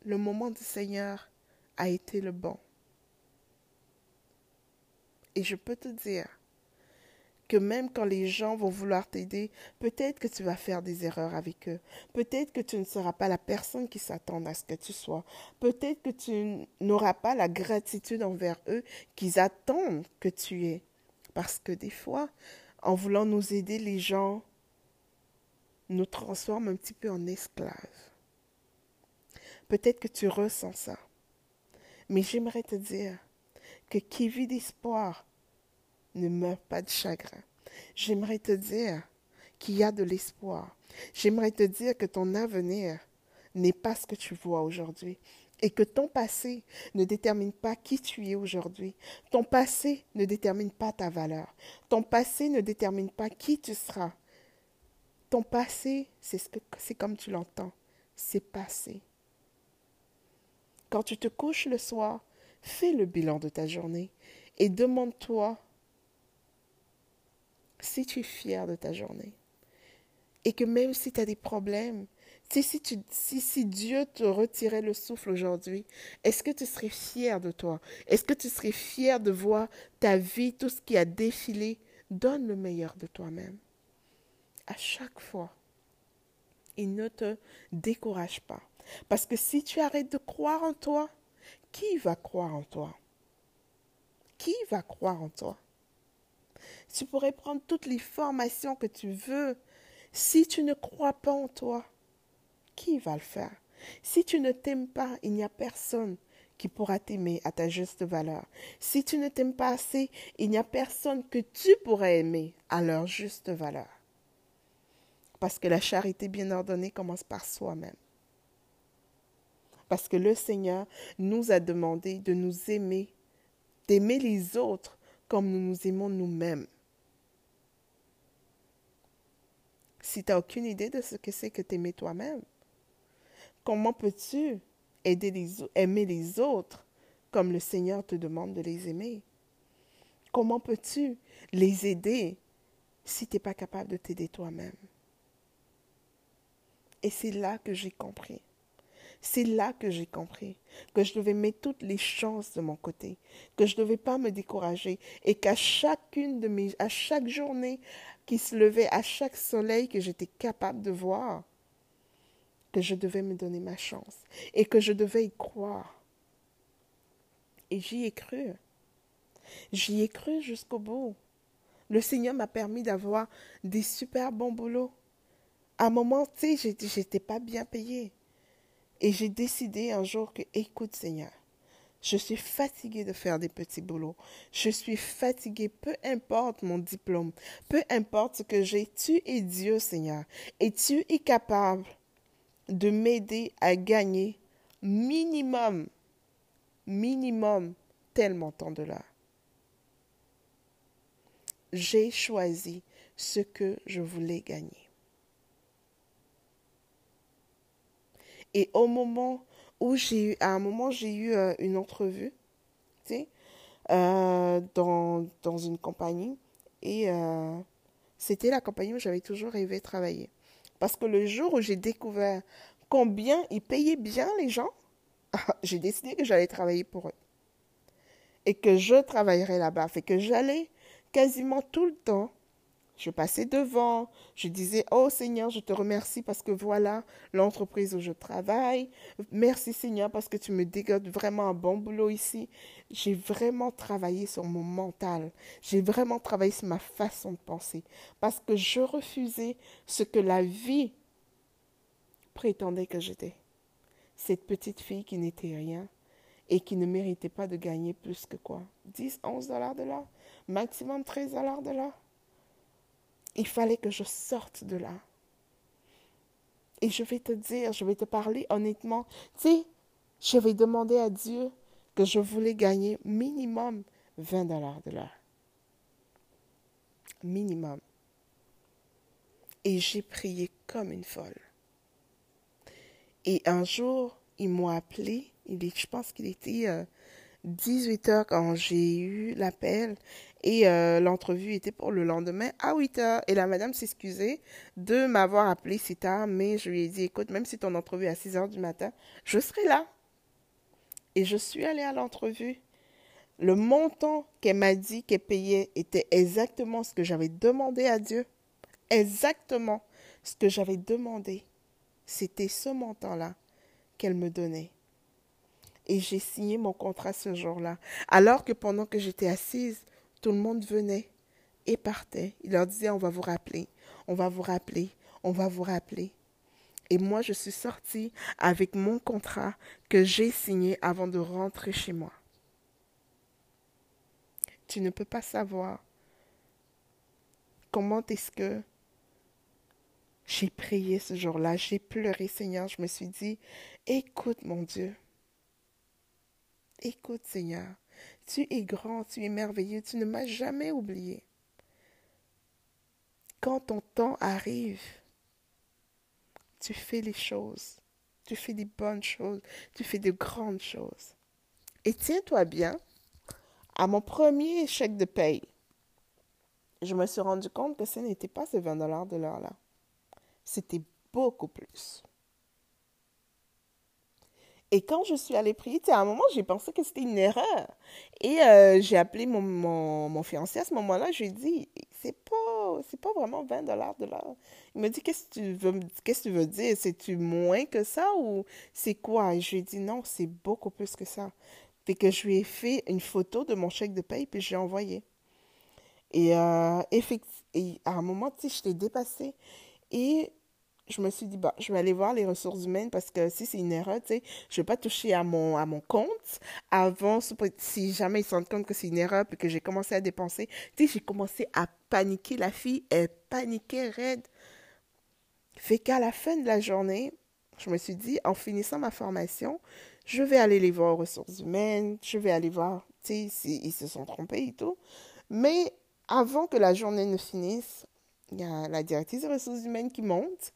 le moment du Seigneur a été le bon. Et je peux te dire que même quand les gens vont vouloir t'aider, peut-être que tu vas faire des erreurs avec eux. Peut-être que tu ne seras pas la personne qui s'attend à ce que tu sois. Peut-être que tu n'auras pas la gratitude envers eux qu'ils attendent que tu aies. Parce que des fois, en voulant nous aider, les gens nous transforment un petit peu en esclaves. Peut-être que tu ressens ça. Mais j'aimerais te dire que qui vit d'espoir ne meurt pas de chagrin. J'aimerais te dire qu'il y a de l'espoir. J'aimerais te dire que ton avenir n'est pas ce que tu vois aujourd'hui et que ton passé ne détermine pas qui tu es aujourd'hui. Ton passé ne détermine pas ta valeur. Ton passé ne détermine pas qui tu seras. Ton passé, c'est ce c'est comme tu l'entends, c'est passé. Quand tu te couches le soir, fais le bilan de ta journée et demande-toi si tu es fier de ta journée. Et que même si tu as des problèmes, si, si, Dieu te retirait le souffle aujourd'hui, est-ce que tu serais fier de toi? Est-ce que tu serais fier de voir ta vie, tout ce qui a défilé? Donne le meilleur de toi-même. À chaque fois. Et ne te décourage pas. Parce que si tu arrêtes de croire en toi, qui va croire en toi? Qui va croire en toi? Tu pourrais prendre toutes les formations que tu veux. Si tu ne crois pas en toi, qui va le faire? Si tu ne t'aimes pas, il n'y a personne qui pourra t'aimer à ta juste valeur. Si tu ne t'aimes pas assez, il n'y a personne que tu pourrais aimer à leur juste valeur. Parce que la charité bien ordonnée commence par soi-même. Parce que le Seigneur nous a demandé de nous aimer, d'aimer les autres comme nous nous aimons nous-mêmes. Si tu n'as aucune idée de ce que c'est que t'aimer toi-même, comment peux-tu aider les, aimer les autres comme le Seigneur te demande de les aimer? Comment peux-tu les aider si tu n'es pas capable de t'aider toi-même? Et c'est là que j'ai compris c'est là que j'ai compris que je devais mettre toutes les chances de mon côté, que je ne devais pas me décourager et qu'à chacune de mes, à chaque journée qui se levait, à chaque soleil que j'étais capable de voir, que je devais me donner ma chance et que je devais y croire. Et j'y ai cru. J'y ai cru jusqu'au bout. Le Seigneur m'a permis d'avoir des super bons boulots. À un moment, tu sais, j'étais pas bien payée. Et j'ai décidé un jour que, écoute Seigneur, je suis fatiguée de faire des petits boulots. Je suis fatiguée, peu importe mon diplôme, peu importe ce que j'ai, tu es Dieu Seigneur. Et tu es capable de m'aider à gagner minimum, minimum tel montant de l'heure. J'ai choisi ce que je voulais gagner. Et au moment où j'ai eu, à un moment, j'ai eu euh, une entrevue, tu sais, euh, dans, une compagnie. Et euh, c'était la compagnie où j'avais toujours rêvé de travailler. Parce que le jour où j'ai découvert combien ils payaient bien les gens, j'ai décidé que j'allais travailler pour eux. Et que je travaillerais là-bas. Fait que j'allais quasiment tout le temps je passais devant, je disais, oh Seigneur, je te remercie parce que voilà l'entreprise où je travaille. Merci Seigneur parce que tu me dégodes vraiment un bon boulot ici. J'ai vraiment travaillé sur mon mental. J'ai vraiment travaillé sur ma façon de penser parce que je refusais ce que la vie prétendait que j'étais. Cette petite fille qui n'était rien et qui ne méritait pas de gagner plus que quoi? 10, 11 dollars de là Maximum 13 dollars de là il fallait que je sorte de là. Et je vais te dire, je vais te parler honnêtement. Tu sais, je vais demander à Dieu que je voulais gagner minimum 20 dollars de l'heure. Minimum. Et j'ai prié comme une folle. Et un jour, ils m'ont appelé. Il je pense qu'il était 18 euh, heures quand j'ai eu l'appel. Et euh, l'entrevue était pour le lendemain à 8 heures. Et la madame s'excusait de m'avoir appelé si tard, mais je lui ai dit, écoute, même si ton entrevue est à 6 heures du matin, je serai là. Et je suis allée à l'entrevue. Le montant qu'elle m'a dit qu'elle payait était exactement ce que j'avais demandé à Dieu. Exactement ce que j'avais demandé. C'était ce montant-là qu'elle me donnait. Et j'ai signé mon contrat ce jour-là. Alors que pendant que j'étais assise, tout le monde venait et partait. Il leur disait, on va vous rappeler, on va vous rappeler, on va vous rappeler. Et moi, je suis sortie avec mon contrat que j'ai signé avant de rentrer chez moi. Tu ne peux pas savoir comment est-ce que j'ai prié ce jour-là, j'ai pleuré, Seigneur. Je me suis dit, écoute mon Dieu, écoute Seigneur, tu es grand, tu es merveilleux, tu ne m'as jamais oublié. Quand ton temps arrive, tu fais les choses, tu fais des bonnes choses, tu fais de grandes choses. Et tiens-toi bien, à mon premier chèque de paye, je me suis rendu compte que ce n'était pas ces 20 dollars de l'heure là. C'était beaucoup plus. Et quand je suis allée prier, à un moment, j'ai pensé que c'était une erreur. Et euh, j'ai appelé mon, mon, fiancé à ce moment-là. Je lui ai dit, c'est pas, c'est pas vraiment 20 dollars de l'heure. Il m'a dit, qu'est-ce que tu veux, qu'est-ce que tu veux dire? C'est-tu moins que ça ou c'est quoi? Et je lui ai dit, non, c'est beaucoup plus que ça. Fait que je lui ai fait une photo de mon chèque de paye, puis j'ai envoyé. Et, euh, et à un moment, tu sais, je t'ai dépassé. Et je me suis dit, bah, je vais aller voir les ressources humaines parce que si c'est une erreur, tu sais, je ne vais pas toucher à mon, à mon compte avant, si jamais ils se rendent compte que c'est une erreur que j'ai commencé à dépenser. J'ai commencé à paniquer. La fille, elle paniquait raide. Fait qu'à la fin de la journée, je me suis dit, en finissant ma formation, je vais aller les voir aux ressources humaines, je vais aller voir, tu sais, s'ils se sont trompés et tout. Mais avant que la journée ne finisse, il y a la directrice des ressources humaines qui monte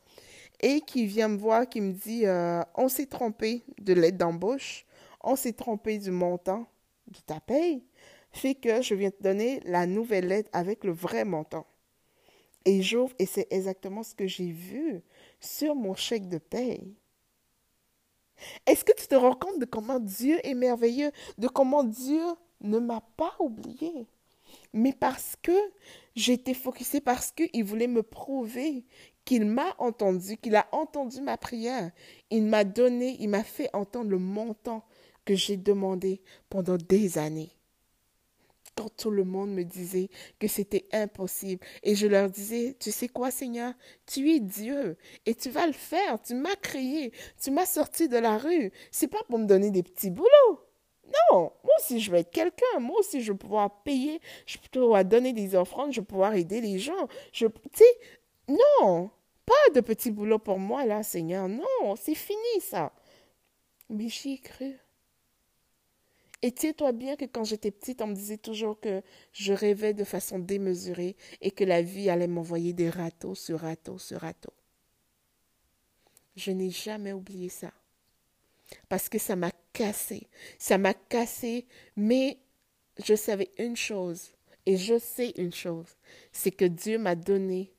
et qui vient me voir, qui me dit euh, On s'est trompé de l'aide d'embauche, on s'est trompé du montant de ta paye, fait que je viens te donner la nouvelle lettre avec le vrai montant. Et j'ouvre, et c'est exactement ce que j'ai vu sur mon chèque de paye. Est-ce que tu te rends compte de comment Dieu est merveilleux, de comment Dieu ne m'a pas oublié? Mais parce que j'étais focusée, parce qu'il voulait me prouver qu'il m'a entendu, qu'il a entendu ma prière. Il m'a donné, il m'a fait entendre le montant que j'ai demandé pendant des années. Quand tout le monde me disait que c'était impossible, et je leur disais, tu sais quoi, Seigneur, tu es Dieu, et tu vas le faire, tu m'as créé, tu m'as sorti de la rue. C'est pas pour me donner des petits boulots. Non, moi aussi je vais être quelqu'un. Moi aussi je vais pouvoir payer, je vais pouvoir donner des offrandes, je vais pouvoir aider les gens. Tu sais, non, pas de petit boulot pour moi là, Seigneur. Non, c'est fini ça. Mais j'y ai cru. Et tiens-toi bien que quand j'étais petite, on me disait toujours que je rêvais de façon démesurée et que la vie allait m'envoyer des râteaux sur râteaux sur râteaux. Je n'ai jamais oublié ça. Parce que ça m'a cassé. Ça m'a cassé, mais je savais une chose, et je sais une chose, c'est que Dieu m'a donné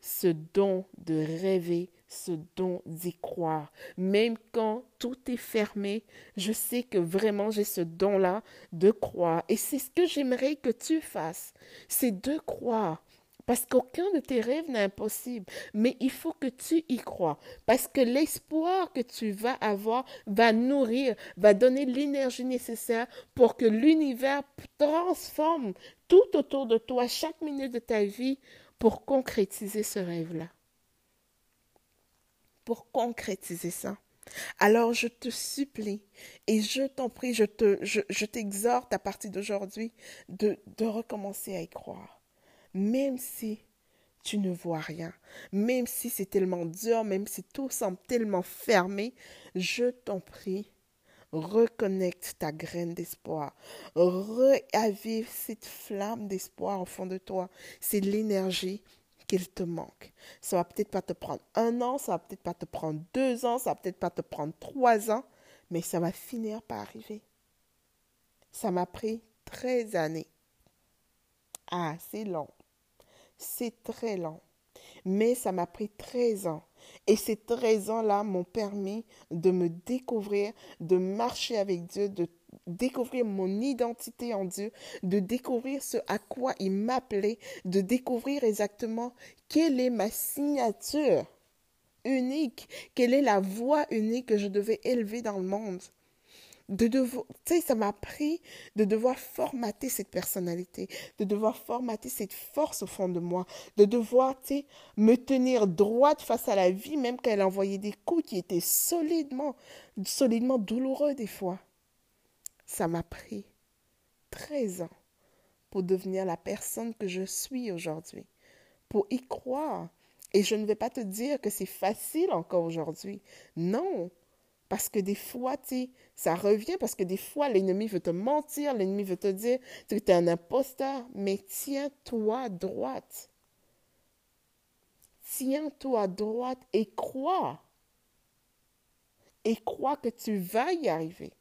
ce don de rêver, ce don d'y croire. Même quand tout est fermé, je sais que vraiment j'ai ce don-là de croire. Et c'est ce que j'aimerais que tu fasses, c'est de croire. Parce qu'aucun de tes rêves n'est impossible. Mais il faut que tu y crois. Parce que l'espoir que tu vas avoir va nourrir, va donner l'énergie nécessaire pour que l'univers transforme tout autour de toi, chaque minute de ta vie, pour concrétiser ce rêve-là. Pour concrétiser ça. Alors je te supplie et je t'en prie, je te, je, t'exhorte à partir d'aujourd'hui de recommencer à y croire même si tu ne vois rien, même si c'est tellement dur, même si tout semble tellement fermé, je t'en prie, reconnecte ta graine d'espoir, réavive cette flamme d'espoir au fond de toi. C'est l'énergie qu'il te manque. Ça va peut-être pas te prendre un an, ça va peut-être pas te prendre deux ans, ça va peut-être pas te prendre trois ans, mais ça va finir par arriver. Ça m'a pris 13 années. Ah, c'est long. C'est très lent. Mais ça m'a pris 13 ans. Et ces 13 ans-là m'ont permis de me découvrir, de marcher avec Dieu, de découvrir mon identité en Dieu, de découvrir ce à quoi il m'appelait, de découvrir exactement quelle est ma signature unique, quelle est la voix unique que je devais élever dans le monde de devoir, tu sais, ça m'a appris de devoir formater cette personnalité, de devoir formater cette force au fond de moi, de devoir, tu sais, me tenir droite face à la vie, même quand elle envoyait des coups qui étaient solidement, solidement douloureux des fois. Ça m'a pris 13 ans pour devenir la personne que je suis aujourd'hui, pour y croire. Et je ne vais pas te dire que c'est facile encore aujourd'hui. Non, parce que des fois, ça revient parce que des fois, l'ennemi veut te mentir, l'ennemi veut te dire que tu es un imposteur, mais tiens-toi droite. Tiens-toi droite et crois. Et crois que tu vas y arriver.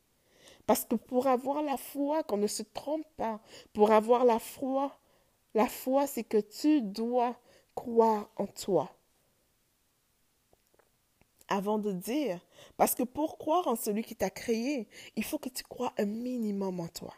Parce que pour avoir la foi, qu'on ne se trompe pas, pour avoir la foi, la foi, c'est que tu dois croire en toi avant de dire. Parce que pour croire en celui qui t'a créé, il faut que tu crois un minimum en toi.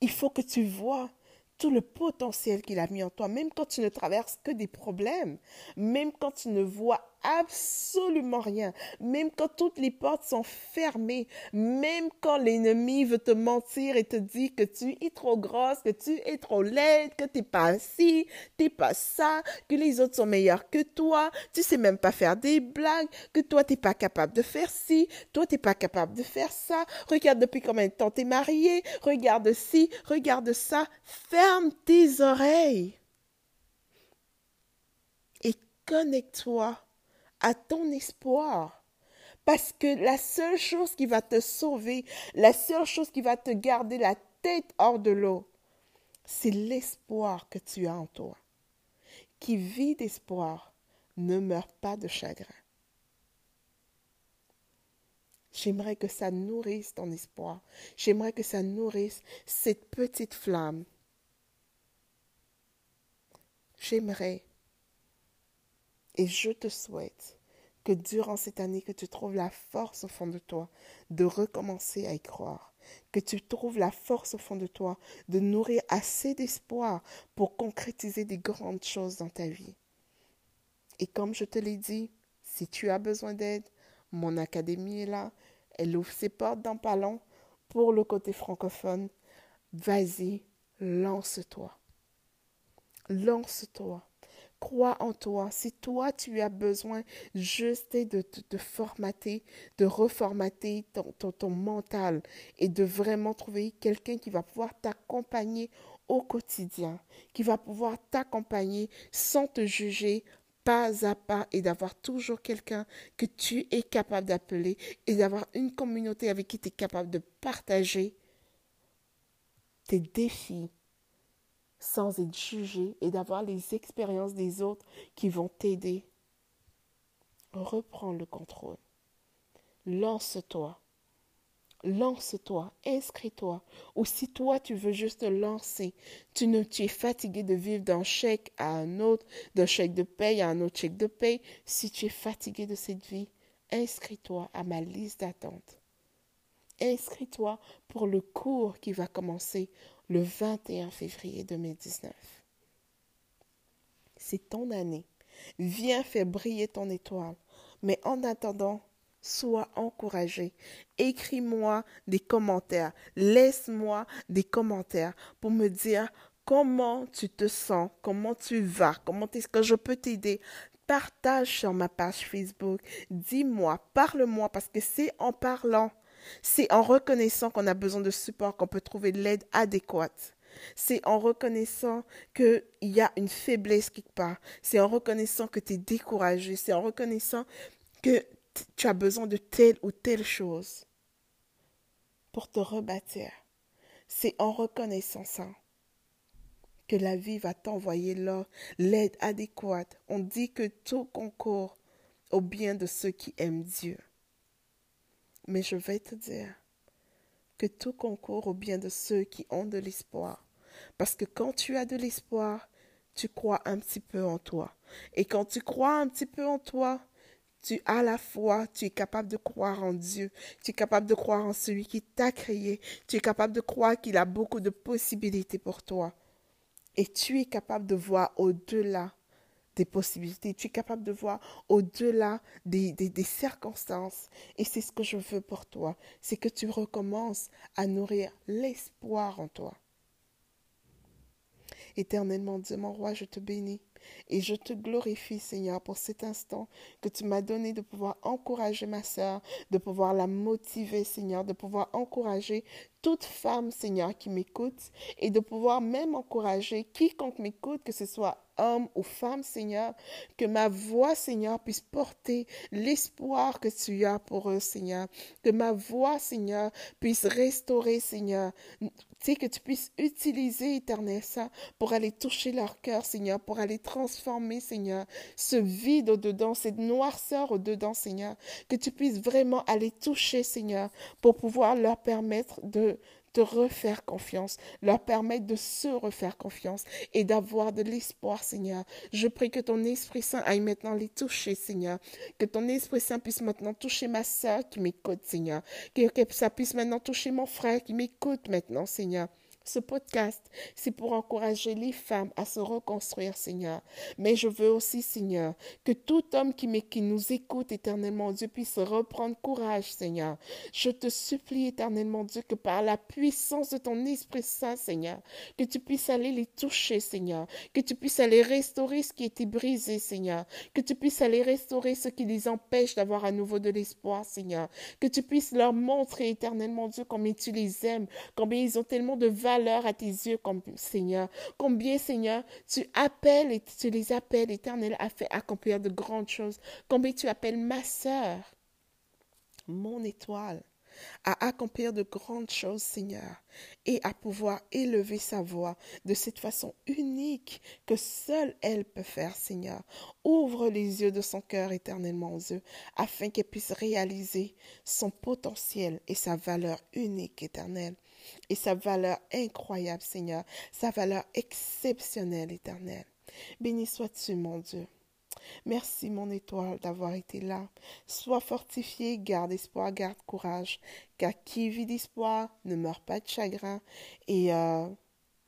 Il faut que tu vois tout le potentiel qu'il a mis en toi, même quand tu ne traverses que des problèmes, même quand tu ne vois absolument rien, même quand toutes les portes sont fermées, même quand l'ennemi veut te mentir et te dit que tu es trop grosse, que tu es trop laide, que t'es pas ci, t'es pas ça, que les autres sont meilleurs que toi, tu sais même pas faire des blagues, que toi t'es pas capable de faire ci, toi t'es pas capable de faire ça, regarde depuis combien de temps t'es marié, regarde ci, regarde ça, ferme tes oreilles et connecte-toi à ton espoir. Parce que la seule chose qui va te sauver, la seule chose qui va te garder la tête hors de l'eau, c'est l'espoir que tu as en toi. Qui vit d'espoir ne meurt pas de chagrin. J'aimerais que ça nourrisse ton espoir. J'aimerais que ça nourrisse cette petite flamme. J'aimerais et je te souhaite que durant cette année, que tu trouves la force au fond de toi de recommencer à y croire, que tu trouves la force au fond de toi de nourrir assez d'espoir pour concrétiser des grandes choses dans ta vie. Et comme je te l'ai dit, si tu as besoin d'aide, mon académie est là, elle ouvre ses portes dans pas long pour le côté francophone. Vas-y, lance-toi. Lance-toi crois en toi. Si toi, tu as besoin juste de te formater, de reformater ton, ton, mental et de vraiment trouver quelqu'un qui va pouvoir t'accompagner au quotidien, qui va pouvoir t'accompagner sans te juger pas à pas et d'avoir toujours quelqu'un que tu es capable d'appeler et d'avoir une communauté avec qui tu es capable de partager tes défis, sans être jugé et d'avoir les expériences des autres qui vont t'aider. Reprends le contrôle. lance-toi. Lance-toi, inscris-toi. Ou si toi, tu veux juste lancer, tu, ne, tu es fatigué de vivre d'un chèque à un autre, d'un chèque de paye à un autre chèque de paye, si tu es fatigué de cette vie, inscris-toi à ma liste d'attente. Inscris-toi pour le cours qui va commencer le 21 février 2019. C'est ton année. Viens faire briller ton étoile. Mais en attendant, sois encouragé. Écris-moi des commentaires. Laisse-moi des commentaires pour me dire comment tu te sens, comment tu vas, comment est-ce que je peux t'aider. Partage sur ma page Facebook. Dis-moi, parle-moi parce que c'est en parlant, c'est en reconnaissant qu'on a besoin de support qu'on peut trouver l'aide adéquate. C'est en reconnaissant qu'il y a une faiblesse quelque part. C'est en reconnaissant que tu es découragé. C'est en reconnaissant que tu as besoin de telle ou telle chose pour te rebâtir. C'est en reconnaissant ça que la vie va t'envoyer l'aide adéquate. On dit que tout concourt au bien de ceux qui aiment Dieu. Mais je vais te dire que tout concourt au bien de ceux qui ont de l'espoir. Parce que quand tu as de l'espoir, tu crois un petit peu en toi. Et quand tu crois un petit peu en toi, tu as la foi, tu es capable de croire en Dieu, tu es capable de croire en celui qui t'a créé, tu es capable de croire qu'il a beaucoup de possibilités pour toi. Et tu es capable de voir au-delà des possibilités, tu es capable de voir au-delà des, circonstances. Et c'est ce que je veux pour toi, c'est que tu recommences à nourrir l'espoir en toi. Éternellement Dieu, mon roi, je te bénis. Et je te glorifie, Seigneur, pour cet instant que tu m'as donné de pouvoir encourager ma sœur, de pouvoir la motiver, Seigneur, de pouvoir encourager toute femme, Seigneur, qui m'écoute et de pouvoir même encourager quiconque m'écoute, que ce soit homme ou femme, Seigneur, que ma voix, Seigneur, puisse porter l'espoir que tu as pour eux, Seigneur. Que ma voix, Seigneur, puisse restaurer, Seigneur. Tu que tu puisses utiliser, éternel, ça, pour aller toucher leur cœur, Seigneur, pour aller transformer, Seigneur, ce vide au-dedans, cette noirceur au-dedans, Seigneur. Que tu puisses vraiment aller toucher, Seigneur, pour pouvoir leur permettre de te refaire confiance, leur permettre de se refaire confiance et d'avoir de l'espoir, Seigneur. Je prie que ton Esprit Saint aille maintenant les toucher, Seigneur. Que ton Esprit Saint puisse maintenant toucher ma soeur qui m'écoute, Seigneur. Que, que ça puisse maintenant toucher mon frère qui m'écoute maintenant, Seigneur. Ce podcast, c'est pour encourager les femmes à se reconstruire, Seigneur. Mais je veux aussi, Seigneur, que tout homme qui, nous écoute éternellement, Dieu, puisse reprendre courage, Seigneur. Je te supplie éternellement, Dieu, que par la puissance de ton Esprit Saint, Seigneur, que tu puisses aller les toucher, Seigneur. Que tu puisses aller restaurer ce qui était brisé, Seigneur. Que tu puisses aller restaurer ce qui les empêche d'avoir à nouveau de l'espoir, Seigneur. Que tu puisses leur montrer éternellement, Dieu, combien tu les aimes, combien ils ont tellement de valeur à tes yeux, comme Seigneur. Combien, Seigneur, tu appelles et tu les appelles, éternel, à faire accomplir de grandes choses. Combien tu appelles ma sœur, mon étoile, à accomplir de grandes choses, Seigneur, et à pouvoir élever sa voix de cette façon unique que seule elle peut faire, Seigneur. Ouvre les yeux de son cœur éternellement aux yeux, afin qu'elle puisse réaliser son potentiel et sa valeur unique, éternelle et sa valeur incroyable, Seigneur, sa valeur exceptionnelle, éternelle. Béni sois-tu, mon Dieu. Merci, mon étoile, d'avoir été là. Sois fortifié, garde espoir, garde courage, car qui vit d'espoir ne meurt pas de chagrin. Et euh,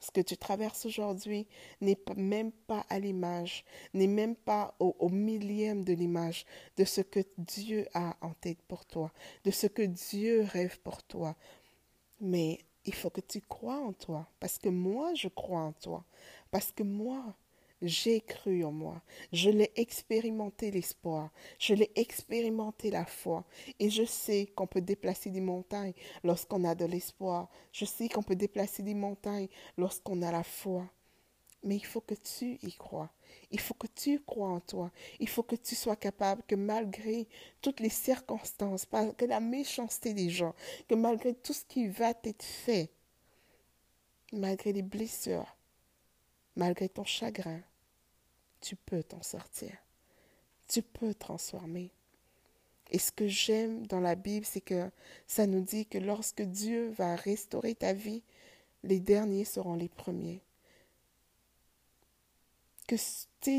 ce que tu traverses aujourd'hui n'est même pas à l'image, n'est même pas au, au millième de l'image de ce que Dieu a en tête pour toi, de ce que Dieu rêve pour toi. Mais il faut que tu crois en toi, parce que moi, je crois en toi, parce que moi, j'ai cru en moi, je l'ai expérimenté l'espoir, je l'ai expérimenté la foi, et je sais qu'on peut déplacer des montagnes lorsqu'on a de l'espoir, je sais qu'on peut déplacer des montagnes lorsqu'on a la foi. Mais il faut que tu y crois. Il faut que tu crois en toi. Il faut que tu sois capable que malgré toutes les circonstances, malgré la méchanceté des gens, que malgré tout ce qui va t'être fait, malgré les blessures, malgré ton chagrin, tu peux t'en sortir. Tu peux transformer. Et ce que j'aime dans la Bible, c'est que ça nous dit que lorsque Dieu va restaurer ta vie, les derniers seront les premiers. Que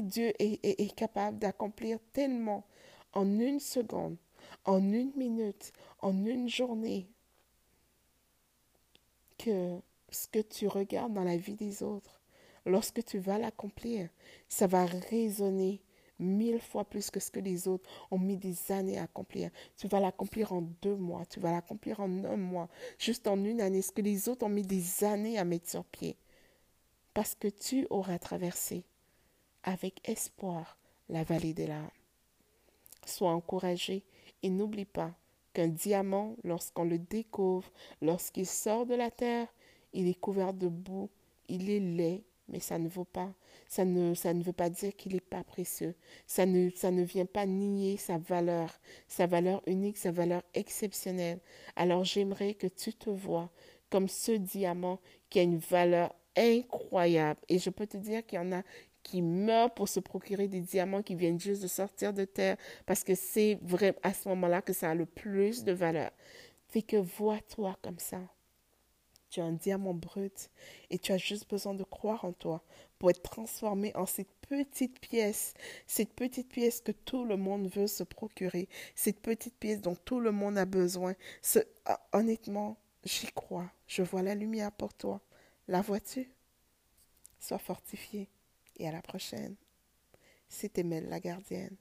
Dieu est, est capable d'accomplir tellement en une seconde, en une minute, en une journée, que ce que tu regardes dans la vie des autres, lorsque tu vas l'accomplir, ça va résonner mille fois plus que ce que les autres ont mis des années à accomplir. Tu vas l'accomplir en deux mois, tu vas l'accomplir en un mois, juste en une année, ce que les autres ont mis des années à mettre sur pied. Parce que tu auras traversé avec espoir la vallée des larmes. Sois encouragé et n'oublie pas qu'un diamant, lorsqu'on le découvre, lorsqu'il sort de la terre, il est couvert de boue, il est laid, mais ça ne vaut pas. Ça ne, ça ne veut pas dire qu'il n'est pas précieux. Ça ne, ça ne vient pas nier sa valeur, sa valeur unique, sa valeur exceptionnelle. Alors j'aimerais que tu te vois comme ce diamant qui a une valeur incroyable. Et je peux te dire qu'il y en a qui meurent pour se procurer des diamants qui viennent juste de sortir de terre parce que c'est vrai à ce moment-là que ça a le plus de valeur. Fait que vois-toi comme ça. Tu as un diamant brut et tu as juste besoin de croire en toi pour être transformé en cette petite pièce, cette petite pièce que tout le monde veut se procurer, cette petite pièce dont tout le monde a besoin. Ah, honnêtement, j'y crois. Je vois la lumière pour toi. La vois-tu? Sois fortifié et à la prochaine. C'était Mel la gardienne.